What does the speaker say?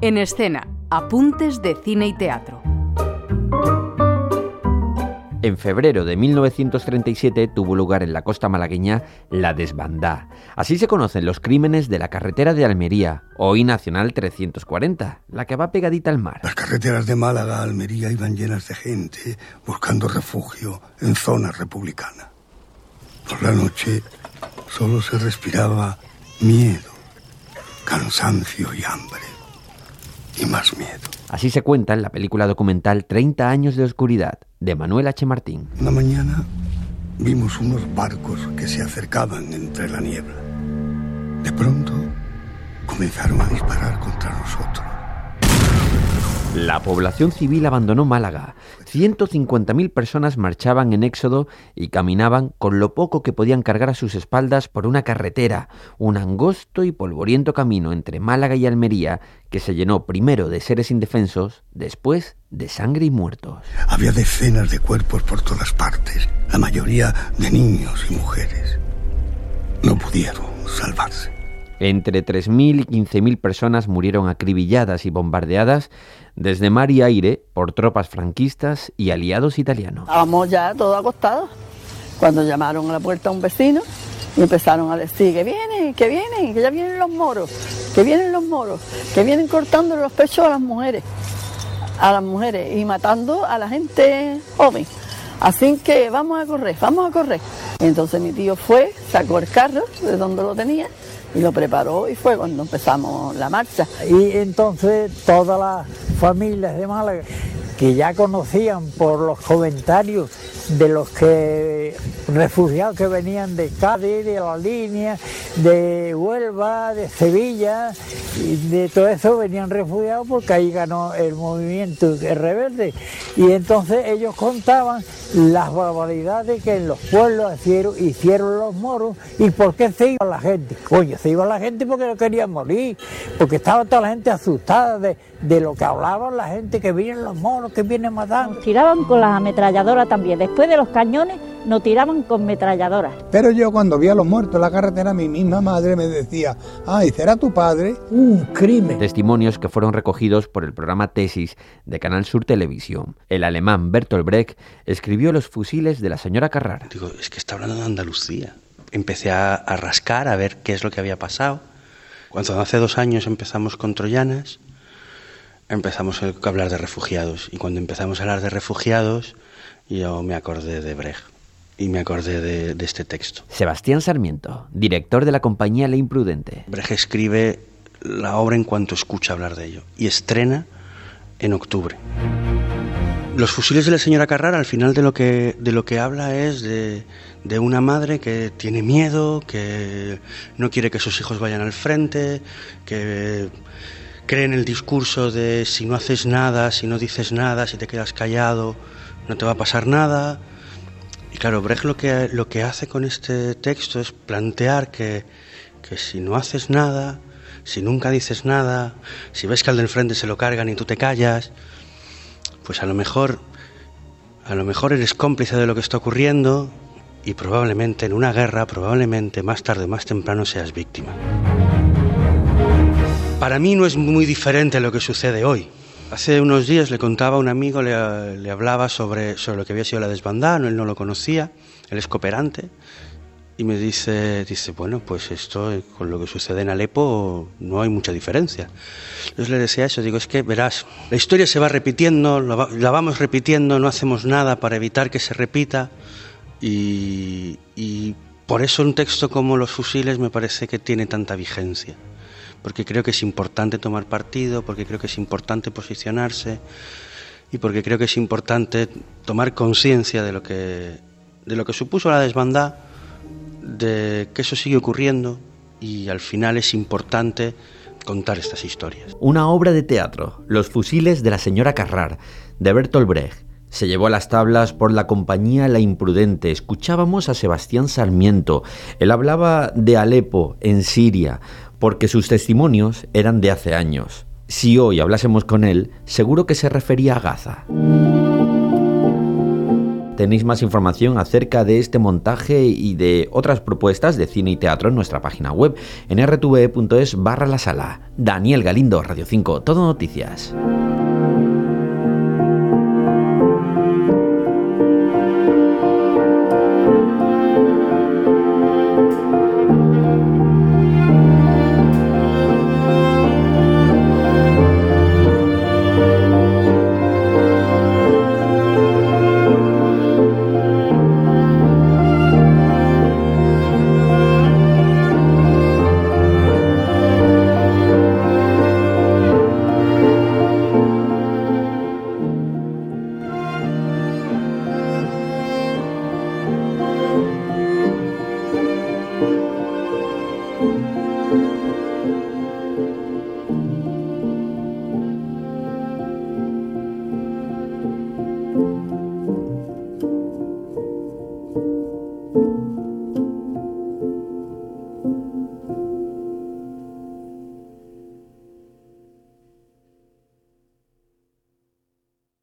En escena, apuntes de cine y teatro. En febrero de 1937 tuvo lugar en la costa malagueña la desbandá. Así se conocen los crímenes de la carretera de Almería, hoy Nacional 340, la que va pegadita al mar. Las carreteras de Málaga a Almería iban llenas de gente buscando refugio en zonas republicanas. Por la noche solo se respiraba miedo, cansancio y hambre y más miedo. Así se cuenta en la película documental 30 años de oscuridad de Manuel H. Martín. Una mañana vimos unos barcos que se acercaban entre la niebla. De pronto comenzaron a disparar nosotros. La población civil abandonó Málaga. 150.000 personas marchaban en éxodo y caminaban con lo poco que podían cargar a sus espaldas por una carretera, un angosto y polvoriento camino entre Málaga y Almería que se llenó primero de seres indefensos, después de sangre y muertos. Había decenas de cuerpos por todas partes, la mayoría de niños y mujeres. No pudieron salvarse. Entre 3.000 y 15.000 personas murieron acribilladas y bombardeadas desde mar y aire por tropas franquistas y aliados italianos. Estábamos ya todos acostados cuando llamaron a la puerta a un vecino y empezaron a decir que vienen, que vienen, que ya vienen los moros, que vienen los moros, que vienen cortando los pechos a las mujeres, a las mujeres y matando a la gente joven. Así que vamos a correr, vamos a correr. Entonces mi tío fue, sacó el carro de donde lo tenía y lo preparó y fue cuando empezamos la marcha. Y entonces todas las familias de Málaga que ya conocían por los comentarios de los que refugiados que venían de Cádiz, de la línea, de Huelva, de Sevilla, y de todo eso venían refugiados porque ahí ganó el movimiento rebelde. Y entonces ellos contaban las barbaridades que en los pueblos hicieron, hicieron los moros y por qué se iba la gente. Coño, se iba la gente porque no querían morir, porque estaba toda la gente asustada de, de lo que hablaban la gente, que vienen los moros, que vienen matando. Tiraban con las ametralladoras también. De los cañones, nos tiraban con ametralladoras. Pero yo cuando vi a los muertos en la carretera, mi misma madre me decía, ay, ¿será tu padre? Un crimen. Testimonios que fueron recogidos por el programa Tesis de Canal Sur Televisión. El alemán Bertolt Brecht escribió Los fusiles de la señora Carrara. Digo, es que está hablando de Andalucía. Empecé a, a rascar, a ver qué es lo que había pasado. Cuando hace dos años empezamos con Troyanas, empezamos a hablar de refugiados. Y cuando empezamos a hablar de refugiados, yo me acordé de Brecht y me acordé de, de, este texto. Sebastián Sarmiento, director de la compañía La Imprudente. Brecht escribe la obra en cuanto escucha hablar de ello y estrena en octubre. Los fusiles de la señora Carrara al final de lo que, de lo que habla es de, de una madre que tiene miedo, que no quiere que sus hijos vayan al frente, que cree en el discurso de si no haces nada, si no dices nada, si te quedas callado, no te va a pasar nada. Y claro, Brecht lo que, lo que hace con este texto es plantear que, que si no haces nada, si nunca dices nada, si ves que al del frente se lo cargan y tú te callas, pues a lo mejor, a lo mejor eres cómplice de lo que está ocurriendo y probablemente en una guerra, probablemente más tarde o más temprano seas víctima. Para mí no es muy diferente a lo que sucede hoy. Hace unos días le contaba a un amigo, le, hablaba sobre, sobre, lo que había sido la desbandada, él no lo conocía, él es cooperante, y me dice, dice, bueno, pues esto con lo que sucede en Alepo no hay mucha diferencia. Entonces le decía eso, digo, es que verás, la historia se va repitiendo, la, vamos repitiendo, no hacemos nada para evitar que se repita, y por eso un texto como Los fusiles me parece que tiene tanta vigencia porque creo que es importante tomar partido, porque creo que es importante posicionarse y porque creo que es importante tomar conciencia de lo que de lo que supuso la desbandada, de que eso sigue ocurriendo y al final es importante contar estas historias. Una obra de teatro, Los fusiles de la señora Carrar, de Bertolt Brecht. Se llevó a las tablas por la compañía La Imprudente. Escuchábamos a Sebastián Sarmiento. Él hablaba de Alepo, en Siria, porque sus testimonios eran de hace años. Si hoy hablásemos con él, seguro que se refería a Gaza. Tenéis más información acerca de este montaje y de otras propuestas de cine y teatro en nuestra página web en rtve.es barra la sala. Daniel Galindo, Radio 5, Todo Noticias.